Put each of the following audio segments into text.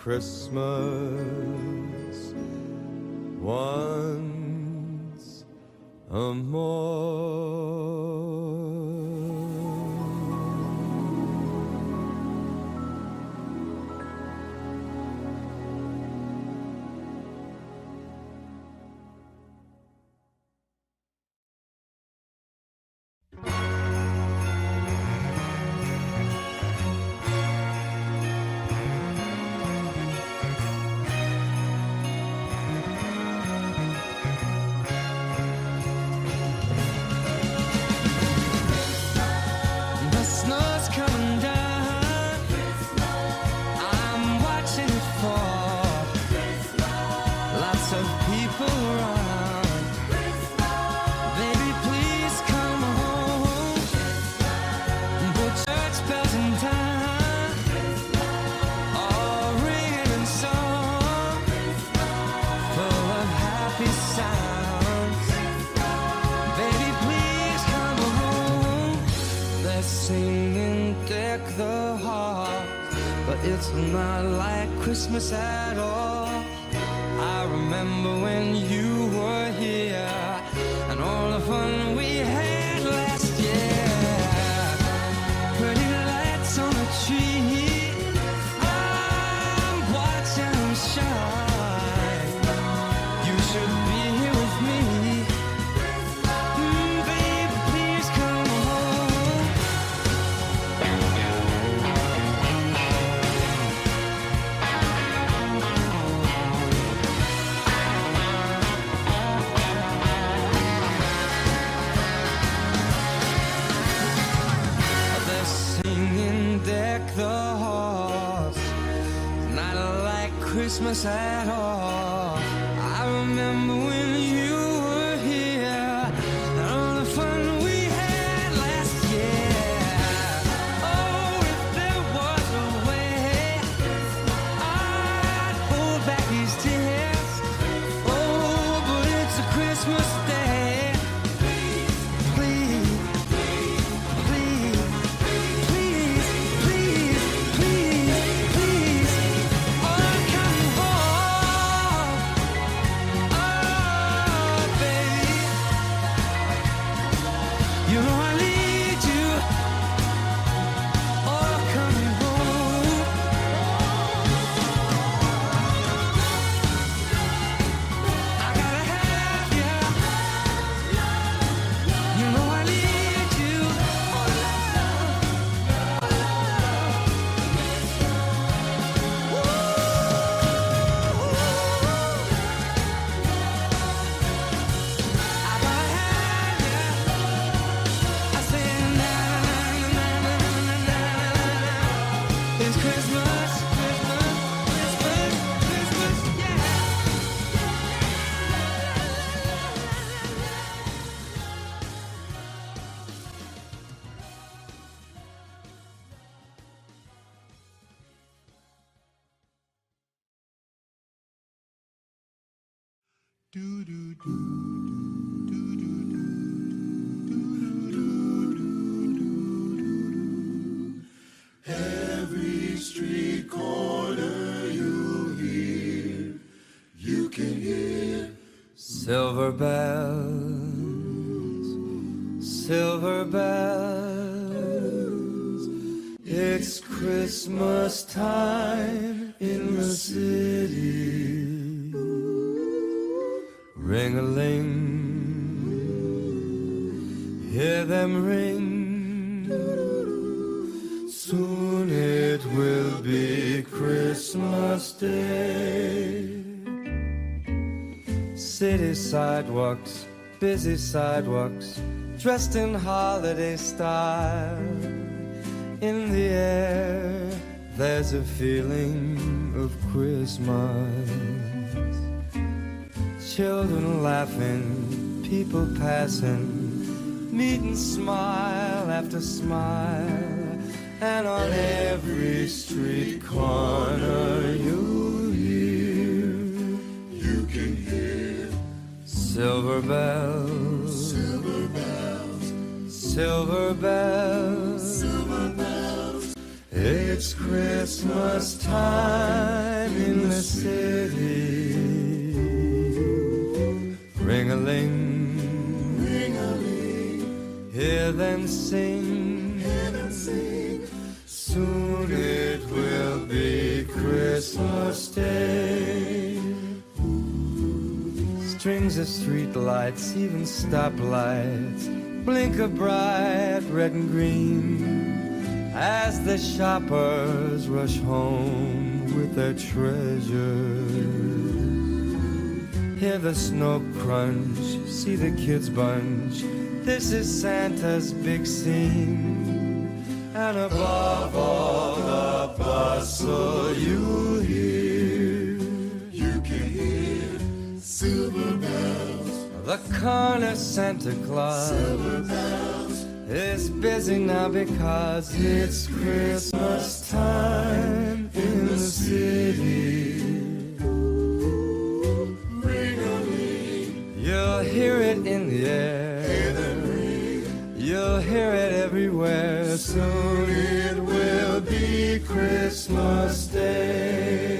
Christmas once a more. at all. sad busy sidewalks, dressed in holiday style. In the air, there's a feeling of Christmas. Children laughing, people passing, meet and smile after smile. And on every street corner, you Silver bells, silver bells, silver bells, silver bells. It's Christmas time in the city. Ring a ling, ring a ling. Hear them sing, hear them sing. Soon it will be Christmas Day. Strings of street lights, even stoplights, blink a bright red and green as the shoppers rush home with their treasures. Hear the snow crunch, see the kids bunch. This is Santa's big scene. And above all the bustle you hear silver bells, The corner Santa Claus is busy now because it's Christmas time in the city. Ring a ling, You'll hear it in the air. hear them ring. You'll hear it everywhere. Soon it will be Christmas Day.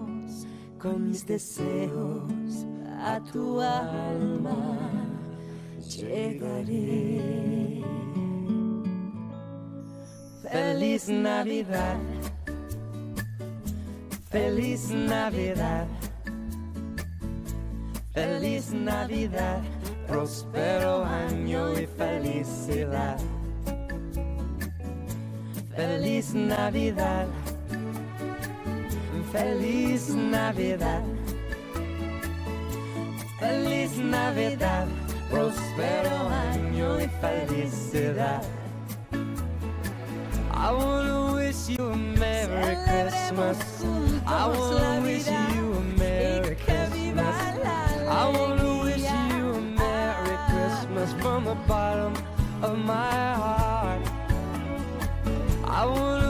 con mis deseos a tu alma llegaré. Feliz Navidad, feliz Navidad, feliz Navidad, próspero año y felicidad. Feliz Navidad, feliz Navidad, feliz Navidad, próspero año y felicidad. I wanna wish you a Merry Christmas. I wanna wish you a Merry Christmas. I wanna wish you a Merry Christmas from the bottom of my heart. I wanna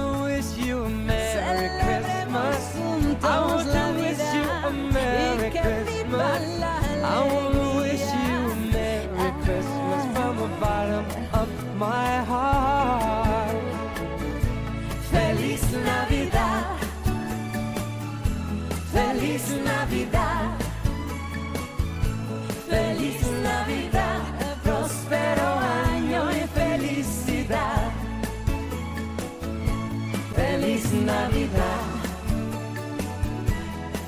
I wanna wish you a Merry Christmas from the bottom of my heart. Feliz Navidad. Feliz Navidad. Feliz Navidad. Próspero año y felicidad. Feliz Navidad.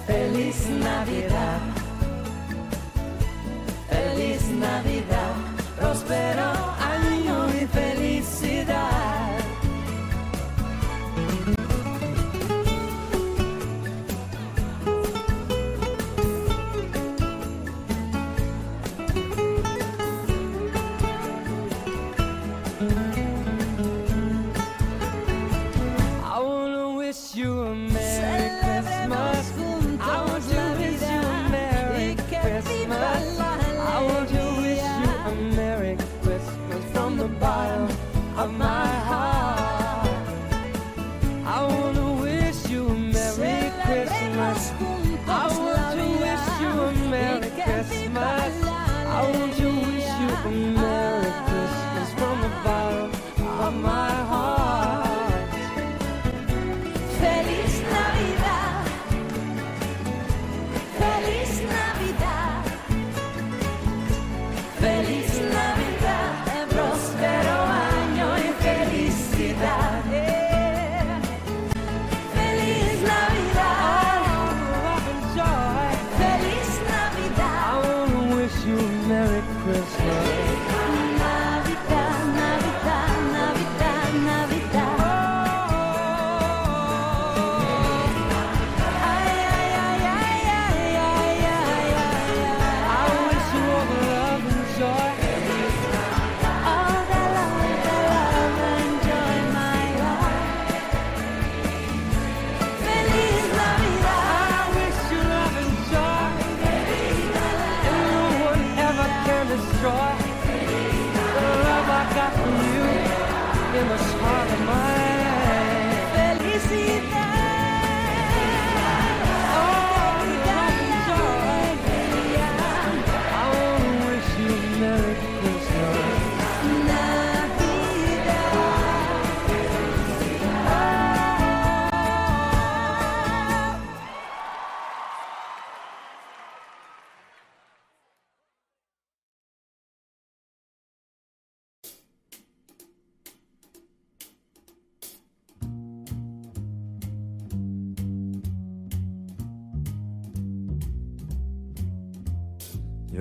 Feliz Navidad.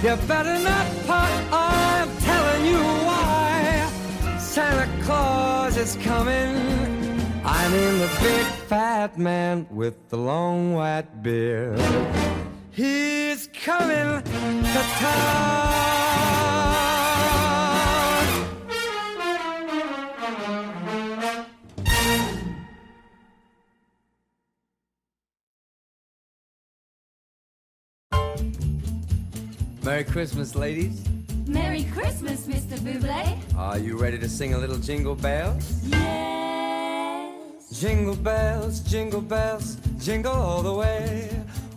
You better not pout. I'm telling you why. Santa Claus is coming. I mean the big fat man with the long white beard. He's coming to town. Merry Christmas, ladies. Merry Christmas, Mr. Buble. Are you ready to sing a little jingle bells? Yes. Jingle bells, jingle bells, jingle all the way.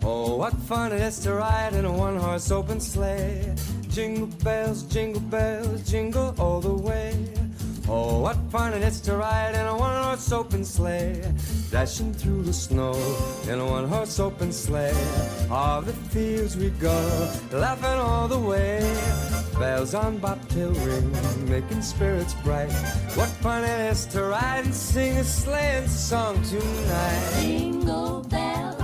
Oh, what fun it is to ride in a one horse open sleigh. Jingle bells, jingle bells, jingle all the way. Oh, what fun it is to ride in a one horse open sleigh. Dashing through the snow in a one horse open sleigh. All the fields we go, laughing all the way. Bells on bobtail ring, making spirits bright. What fun it is to ride and sing a sleighing song tonight. Jingle bells,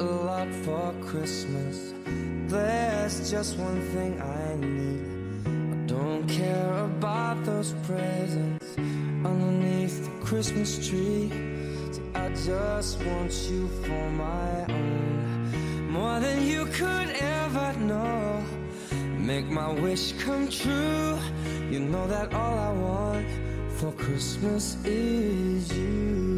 a lot for Christmas. There's just one thing I need. I don't care about those presents underneath the Christmas tree. See, I just want you for my own, more than you could ever know. Make my wish come true. You know that all I want for Christmas is you.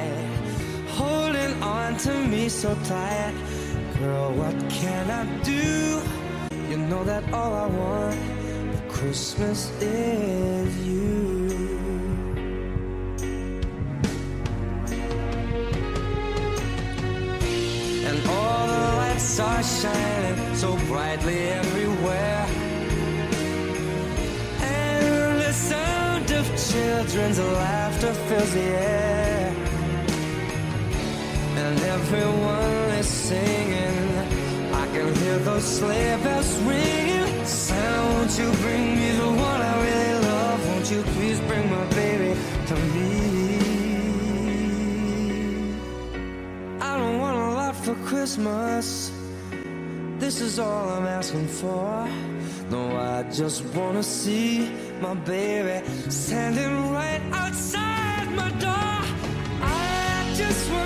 to me so tight. Girl, what can I do? You know that all I want for Christmas is you. And all the lights are shining so brightly everywhere. And the sound of children's laughter fills the air. And everyone is singing. I can hear those sleigh bells ringing. Santa, won't you bring me the one I really love? Won't you please bring my baby to me? I don't want a lot for Christmas. This is all I'm asking for. No, I just wanna see my baby standing right outside my door.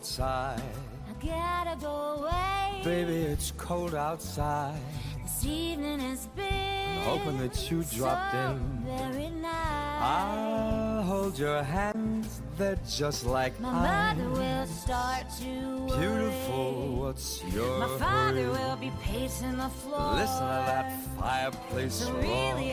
Outside. I gotta go away. Baby, it's cold outside. This evening has been Hoping that you dropped so in. Very nice. I'll hold your hands, they're just like My ice. mother will start to worry. Beautiful, what's your My father hurry? will be pacing the floor. Listen to that fireplace So roar. really,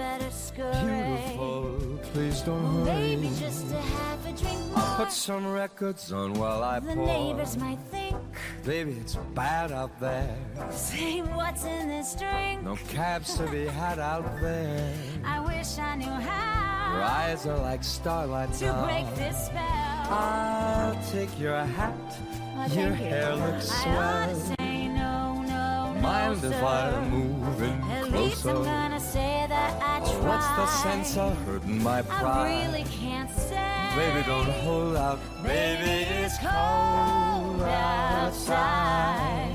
better scurry. Beautiful, please don't Oh, hurry. Maybe just a half a drink more. Put some records on while I the pour. neighbors might think, Baby, it's bad out there. say what's in this drink. No cabs to be had out there. I wish I knew how Your eyes are like starlight to now. break this spell. I'll take your hat. Oh, Your thank you. hair looks I ought to say no, no, mind if I closer. move in At least I'm gonna say I. What's the sense of hurting my pride? I really can't say. Baby, don't hold out. Baby, it's cold outside.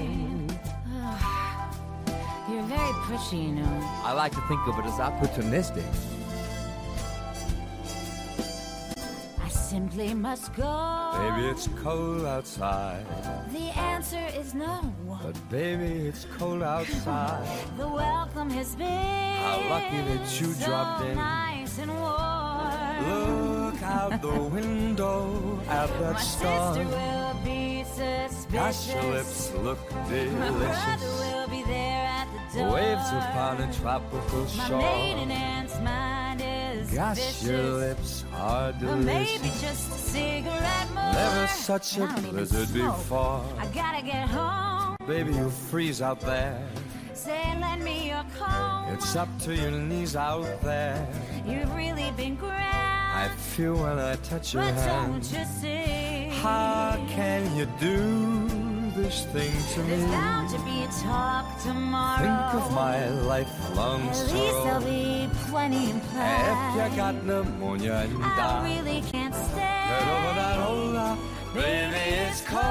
You're very pushy, you know. I like to think of it as opportunistic. Simply must go. Baby, it's cold outside. The answer is no. But baby, it's cold outside. The welcome has been How lucky that you so dropped in. nice and warm. Look out the window at that My star. sister will be suspicious. Gosh, your lips look My brother delicious. will be there at the door. Waves upon a tropical My shore. maiden aunt's mind is Gosh, vicious. your lips are Or maybe just a cigarette more. Never such a I don't even blizzard before. I gotta get home. Baby, you freeze out there. Say, lend me your comb. It's up to your knees out there. You've really been grand. I feel when I touch your but hand. don't you see? How can you do this thing to me? There's bound to be a talk tomorrow. Think of my lifelong At least there'll be plenty If implied. you got pneumonia and I die, really can't stay. get over that hold up. Baby, it's cold.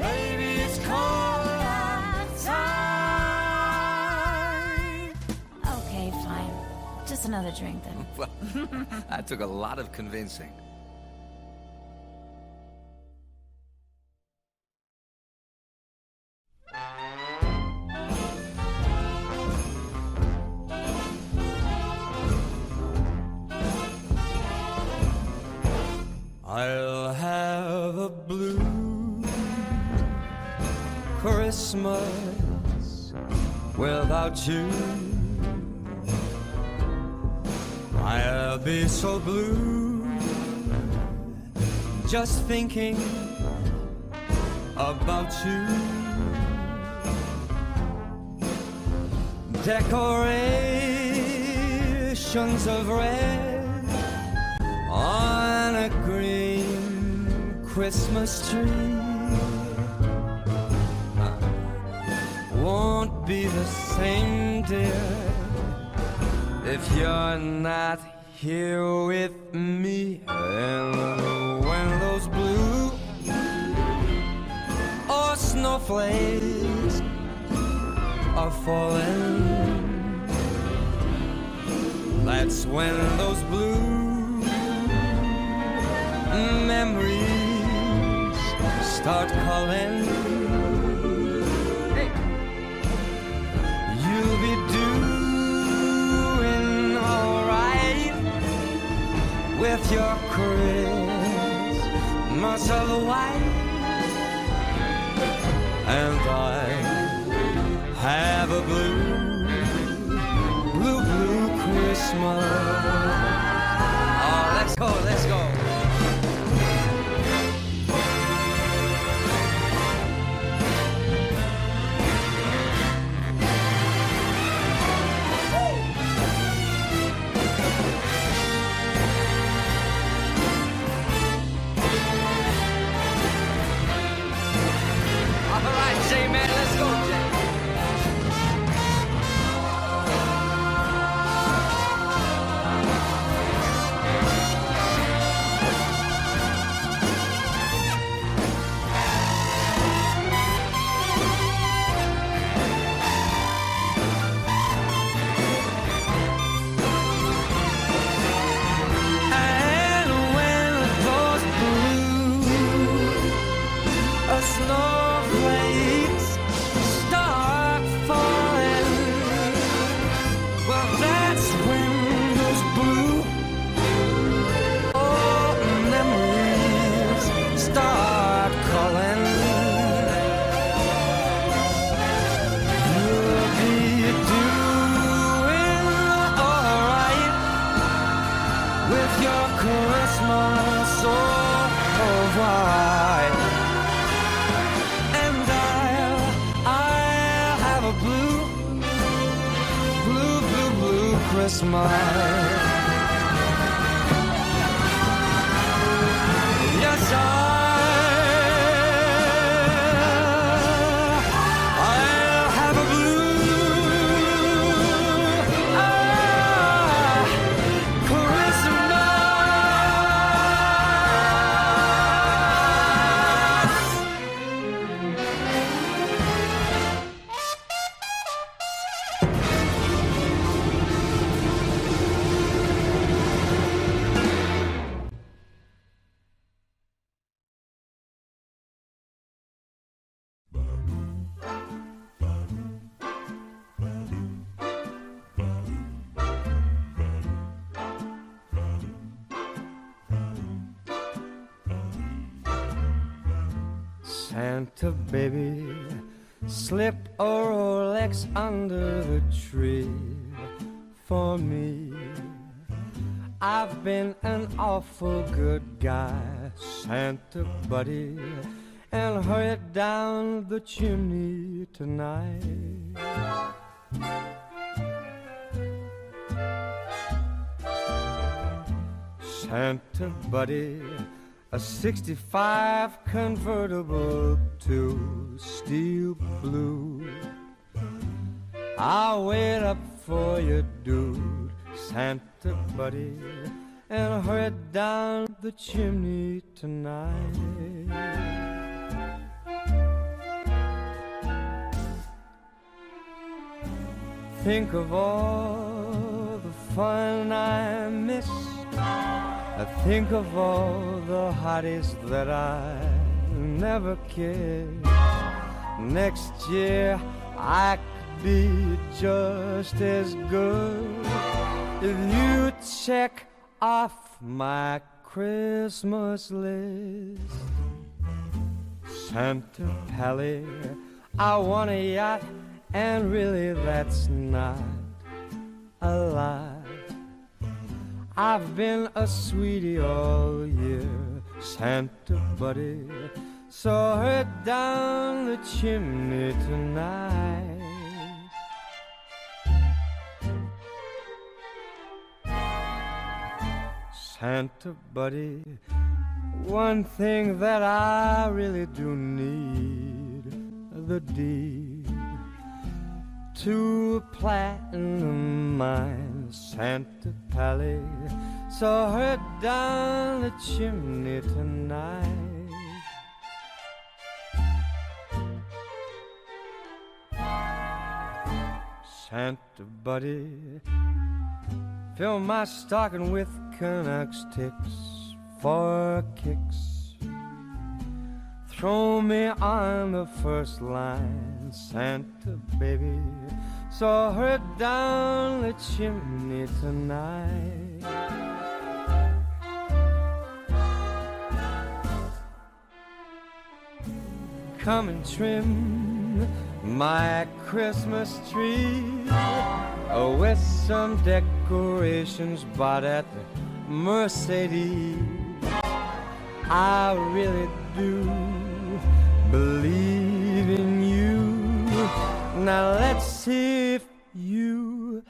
Baby, it's cold outside. Okay, fine. Just another drink then. Well, that took a lot of convincing. I'll have a blue Christmas without you. I'll be so blue just thinking about you. Decorations of red on Christmas tree won't be the same, dear if you're not here with me. And when those blue or snowflakes are falling, that's when those blue memories start calling. Hey. You'll be doing alright with your Christmas of white, and I have a blue, blue, blue Christmas. Oh, let's go, let's go. Slip a Rolex under the tree for me. I've been an awful good guy, Santa buddy, and hurry down the chimney tonight. Santa buddy, a 65 convertible to steel blue. I'll wait up for you, dude, Santa buddy, and hurry down the chimney tonight. Think of all the fun I missed. I think of all the hotties that I never kissed. Next year I could be just as good if you check off my Christmas list. Santa Pally, I want a yacht, and really that's not a lie. I've been a sweetie all year, Santa buddy. Saw her down the chimney tonight. Santa buddy, one thing that I really do need the deed to a platinum mine, Santa Pally. Saw her down the chimney tonight. Santa buddy, fill my stocking with Canucks ticks for kicks. Throw me on the first line, Santa baby. Saw her down the chimney tonight. Come and trim my Christmas tree with some decorations bought at the Mercedes. I really do believe. Now let's see if you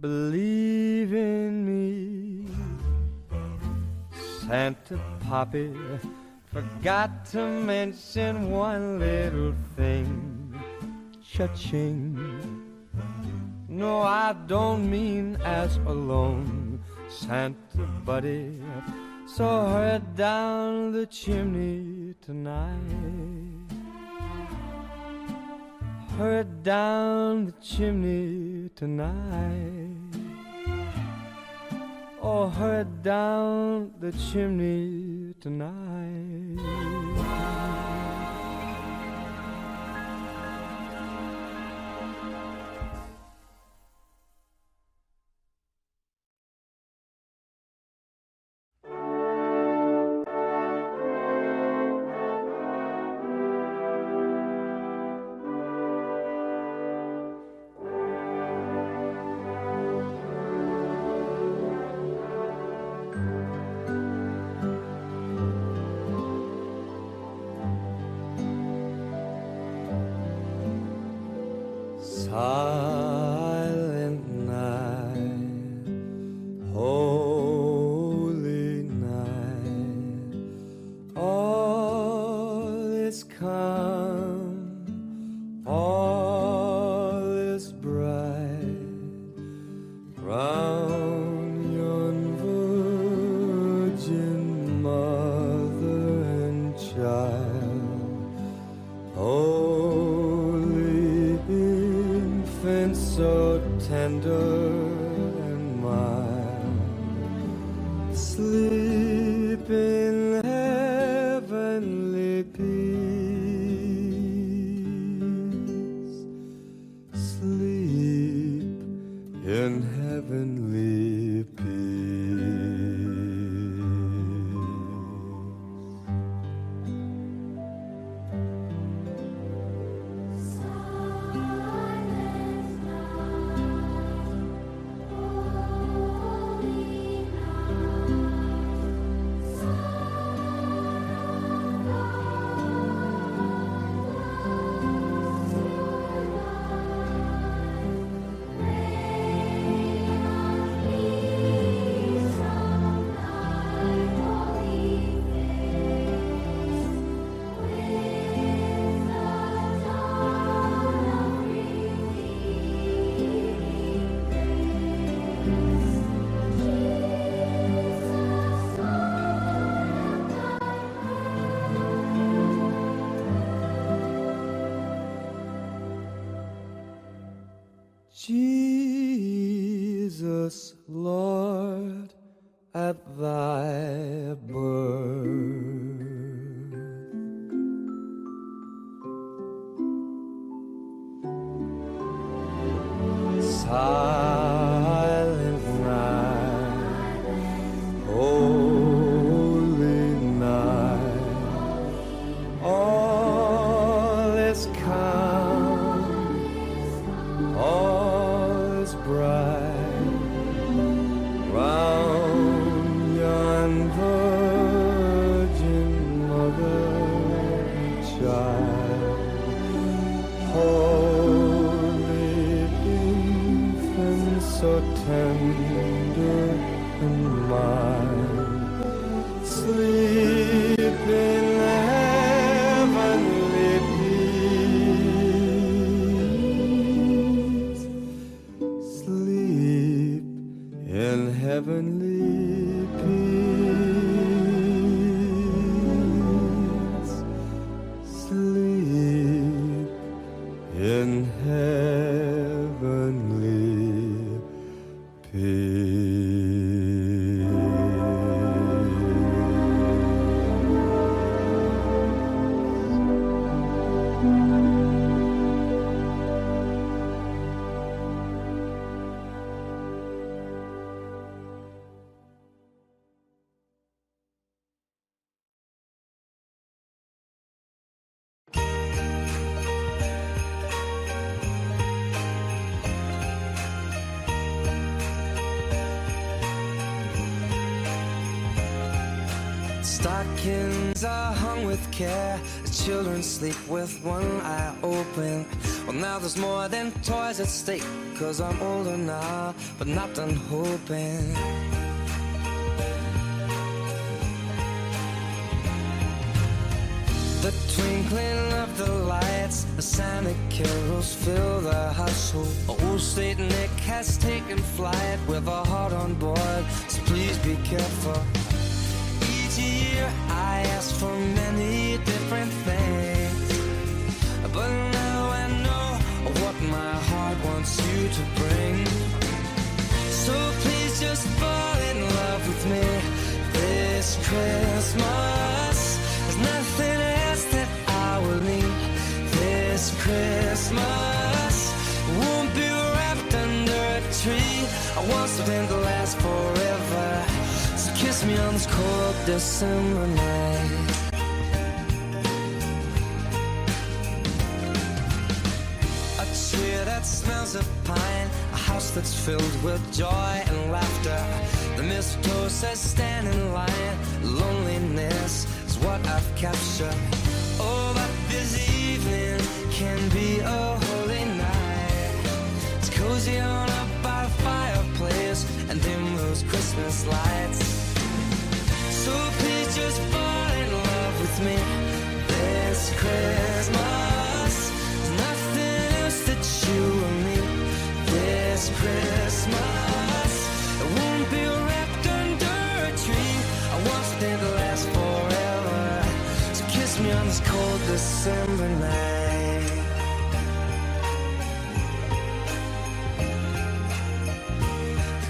believe in me. Santa Poppy forgot to mention one little thing. Cha-ching. No, I don't mean as alone, Santa buddy. So her down the chimney tonight. Her down the chimney tonight. Oh, her down the chimney tonight. All Stockings are hung with care. The children sleep with one eye open. Well, now there's more than toys at stake. Cause I'm older now, but not done hoping. The twinkling of the lights, the Santa carols fill the household. Old Saint Nick has taken flight with a heart on board, so please be careful. Christmas. There's nothing else that I will need this Christmas. Won't be wrapped under a tree. I want something to last forever. So kiss me on this cold December night. A tree that smells of pine, house that's filled with joy and laughter. The mistletoe says stand in line. Loneliness is what I've captured. Oh, but this evening can be a holy night. It's cozy on up by fireplace and dim those Christmas lights. So please just fall in love with me this Christmas. This Christmas. Won't be wrapped under a tree. I want something to last forever. So kiss me on this cold December night.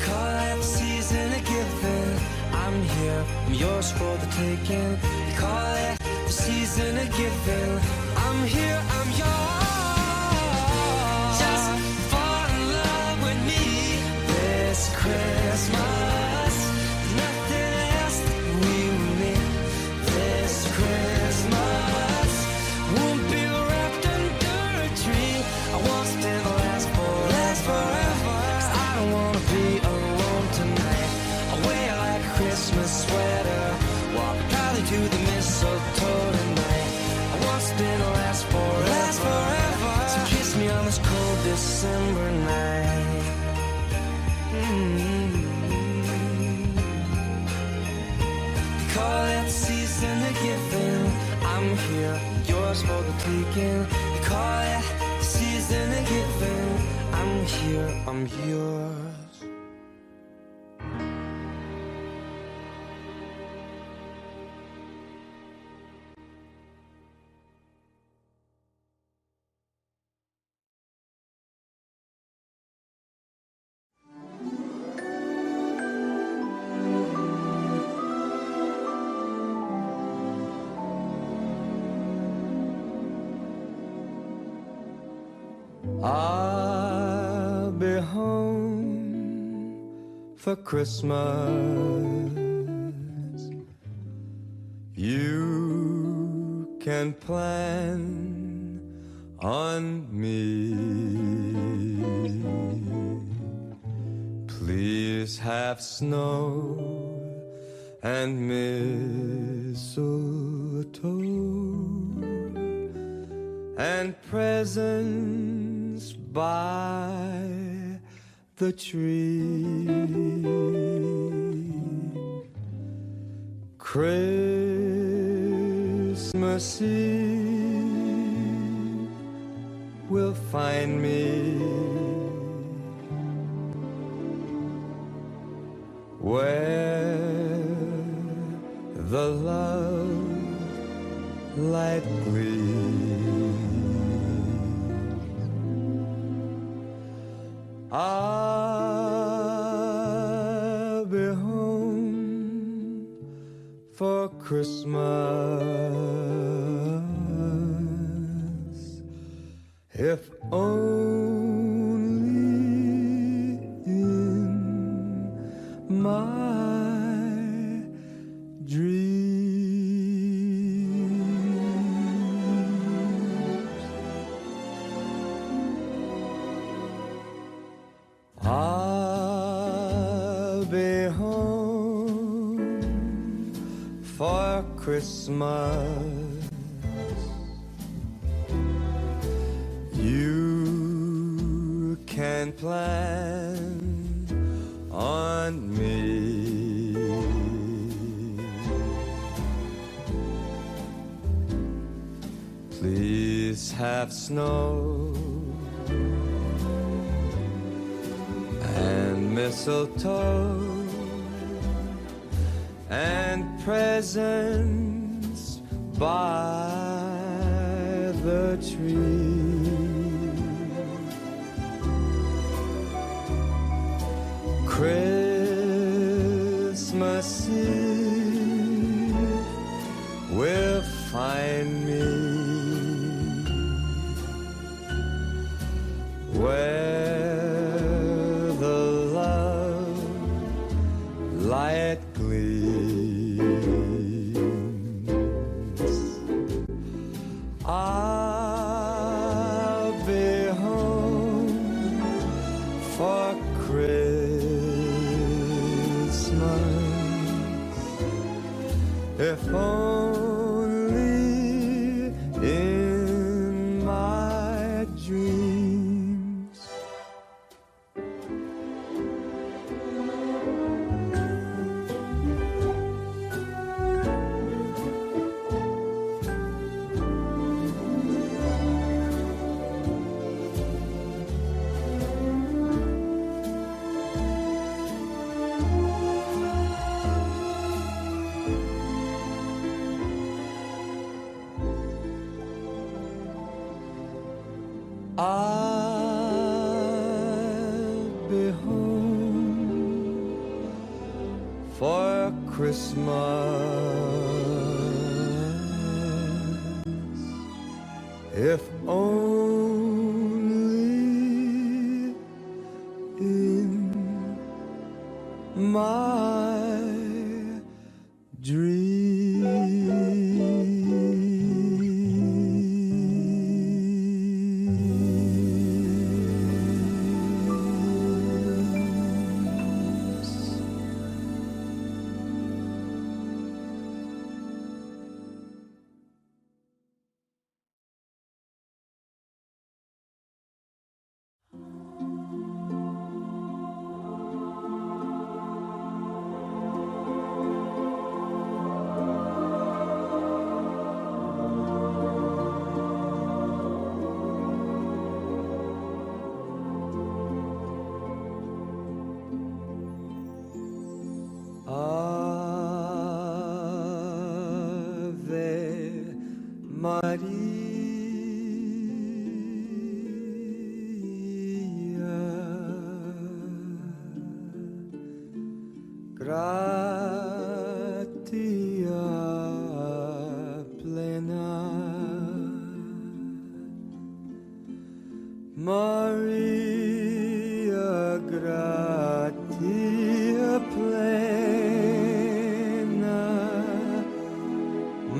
Call that season a giving. I'm here, I'm yours for the taking. You call it the season of giving. I'm here, I'm yours. To the mistletoe tonight. I want something to last forever. Last forever. So kiss me on this cold December night. Mm. Call it season of giving. I'm here, yours for the taking. You call it season of giving. I'm here, I'm yours. Christmas. You can plan on me. Please have snow and mistletoe and presents by the tree. Christmas Eve will find me where the love light gleams. I'll be home for Christmas. If only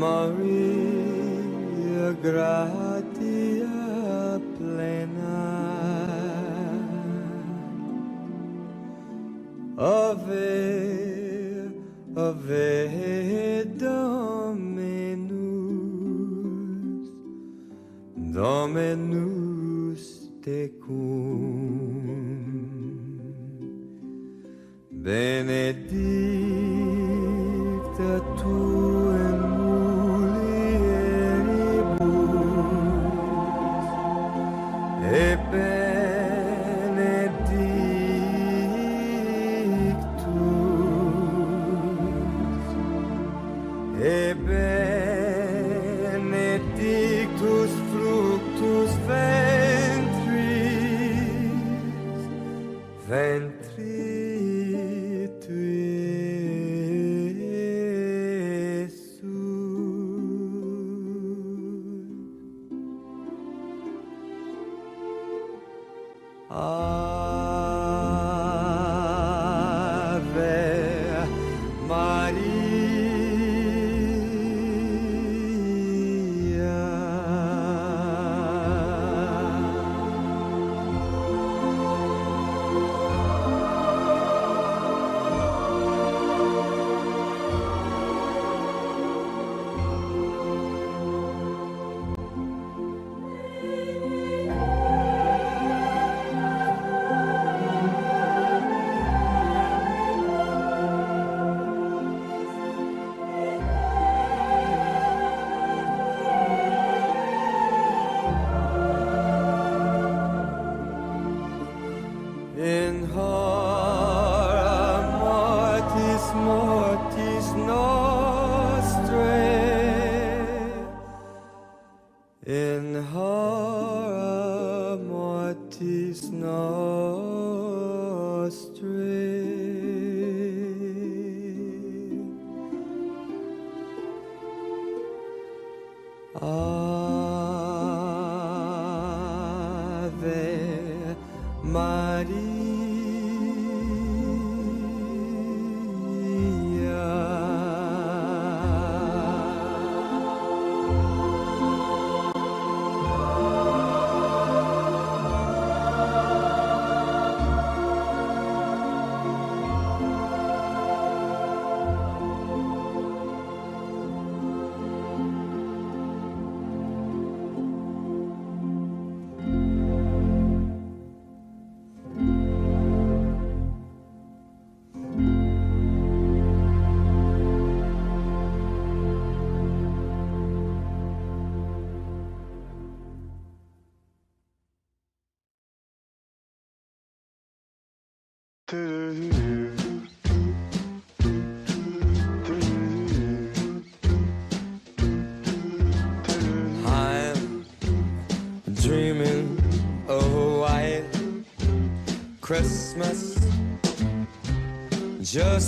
Maria gratia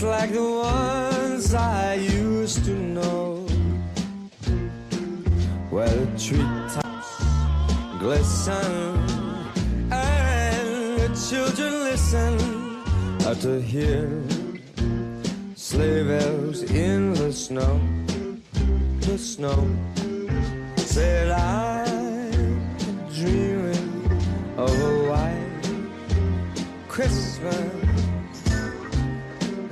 like the ones I used to know, where the treetops glisten and the children listen. To hear sleigh bells in the snow, the snow. Said I'm dreaming of a white Christmas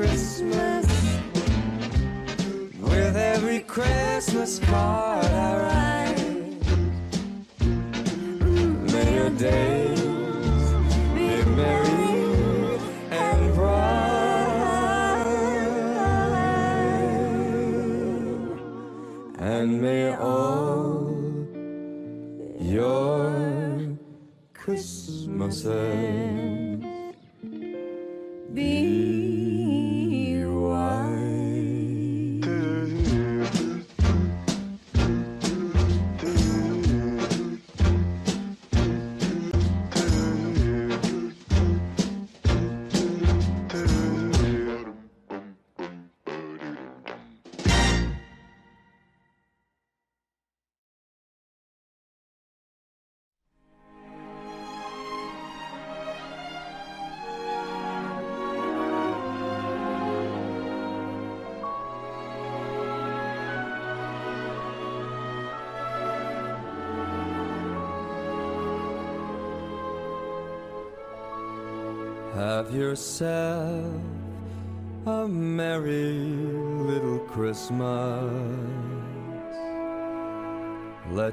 Christmas with every Christmas card I write. May your days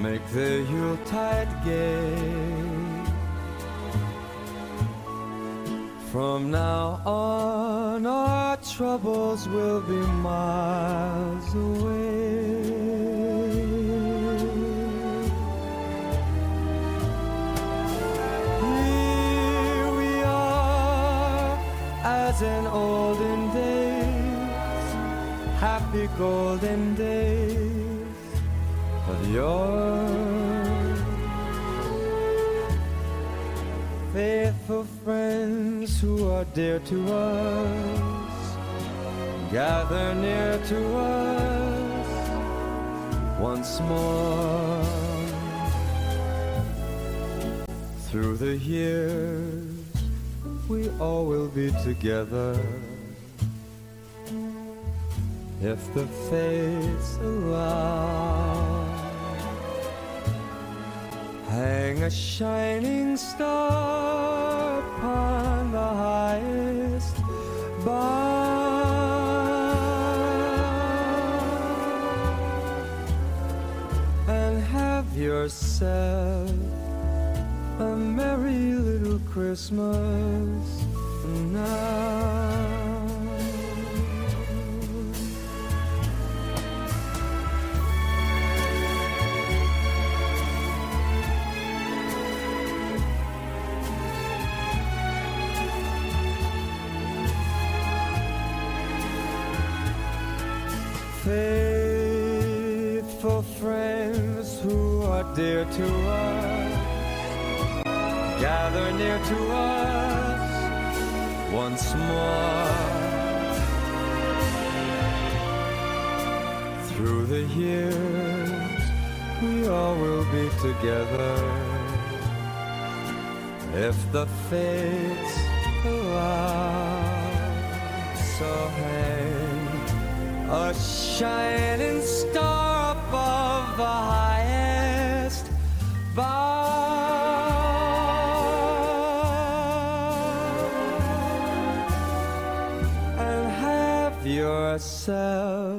Make the Yuletide gay. From now on, our troubles will be miles away. Here we are, as in olden days, happy golden days yore. Faithful friends who are dear to us, gather near to us once more. Through the years, we all will be together. If the fates allow, hang a shining star upon the highest bough, and have yourself a merry little Christmas now. Faithful friends who are dear to us gather near to us once more. Through the years, we all will be together. If the fates allow, so hang a shining star above the highest bough and have yourself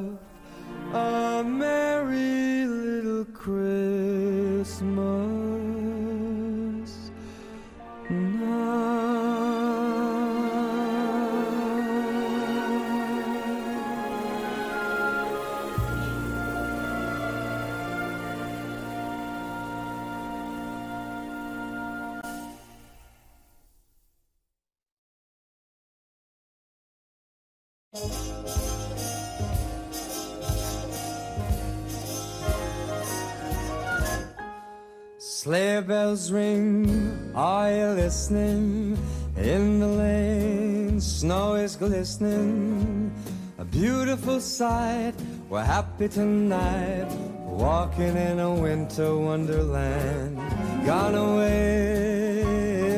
glistening. A beautiful sight, we're happy tonight. Walking in a winter wonderland. Gone away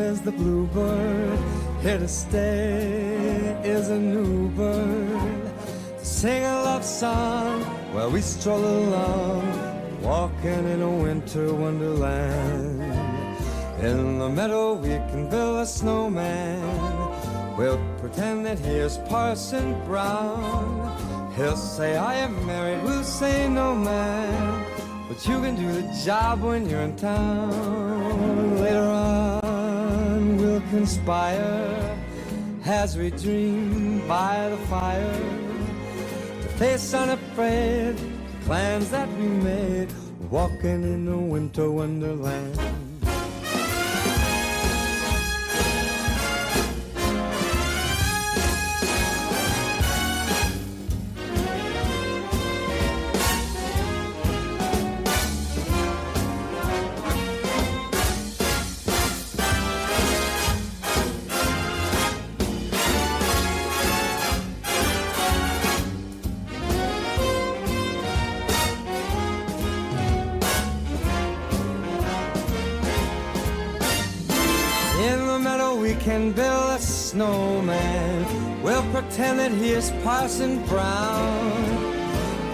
is the bluebird, here to stay is a new bird. To sing a love song while we stroll along walking in a winter wonderland. In the meadow, we can build a snowman. We'll pretend that here's Parson Brown. He'll say, I am married, we'll say, no, man. But you can do the job when you're in town. Later on, we'll conspire as we dream by the fire to face unafraid the plans that we made, walking in a winter wonderland. Can build a snowman. We'll pretend that he is Parson Brown.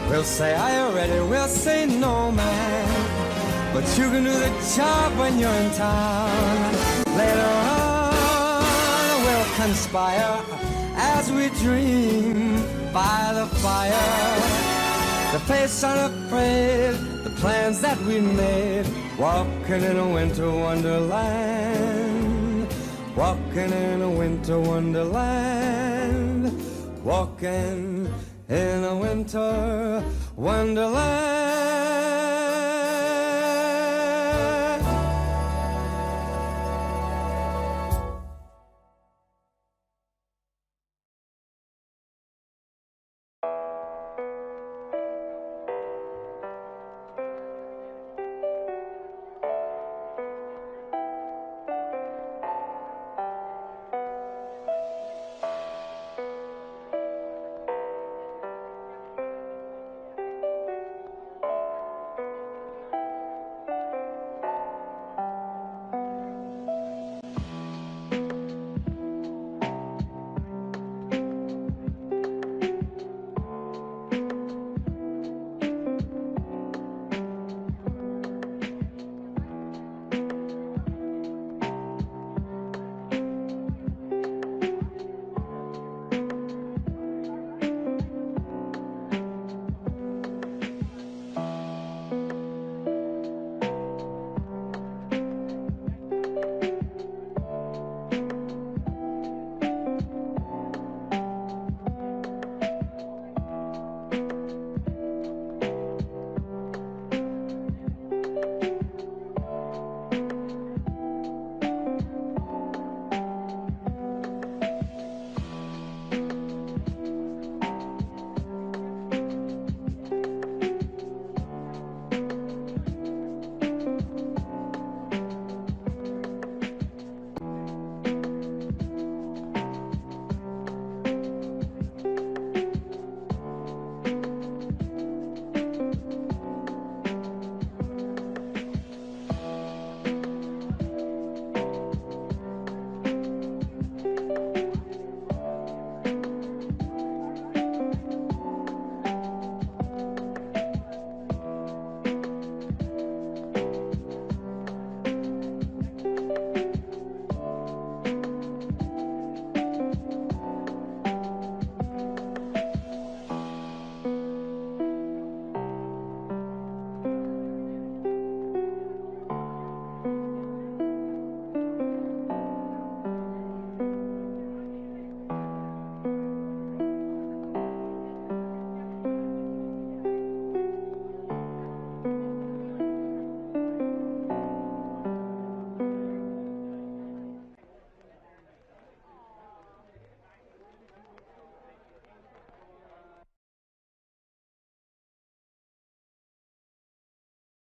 We'll say, I already. We'll say, No, man. But you can do the job when you're in town. Later on, we'll conspire as we dream by the fire. The face unafraid, the plans that we made, walking in a winter wonderland, walking in a winter wonderland, walking in a winter wonderland.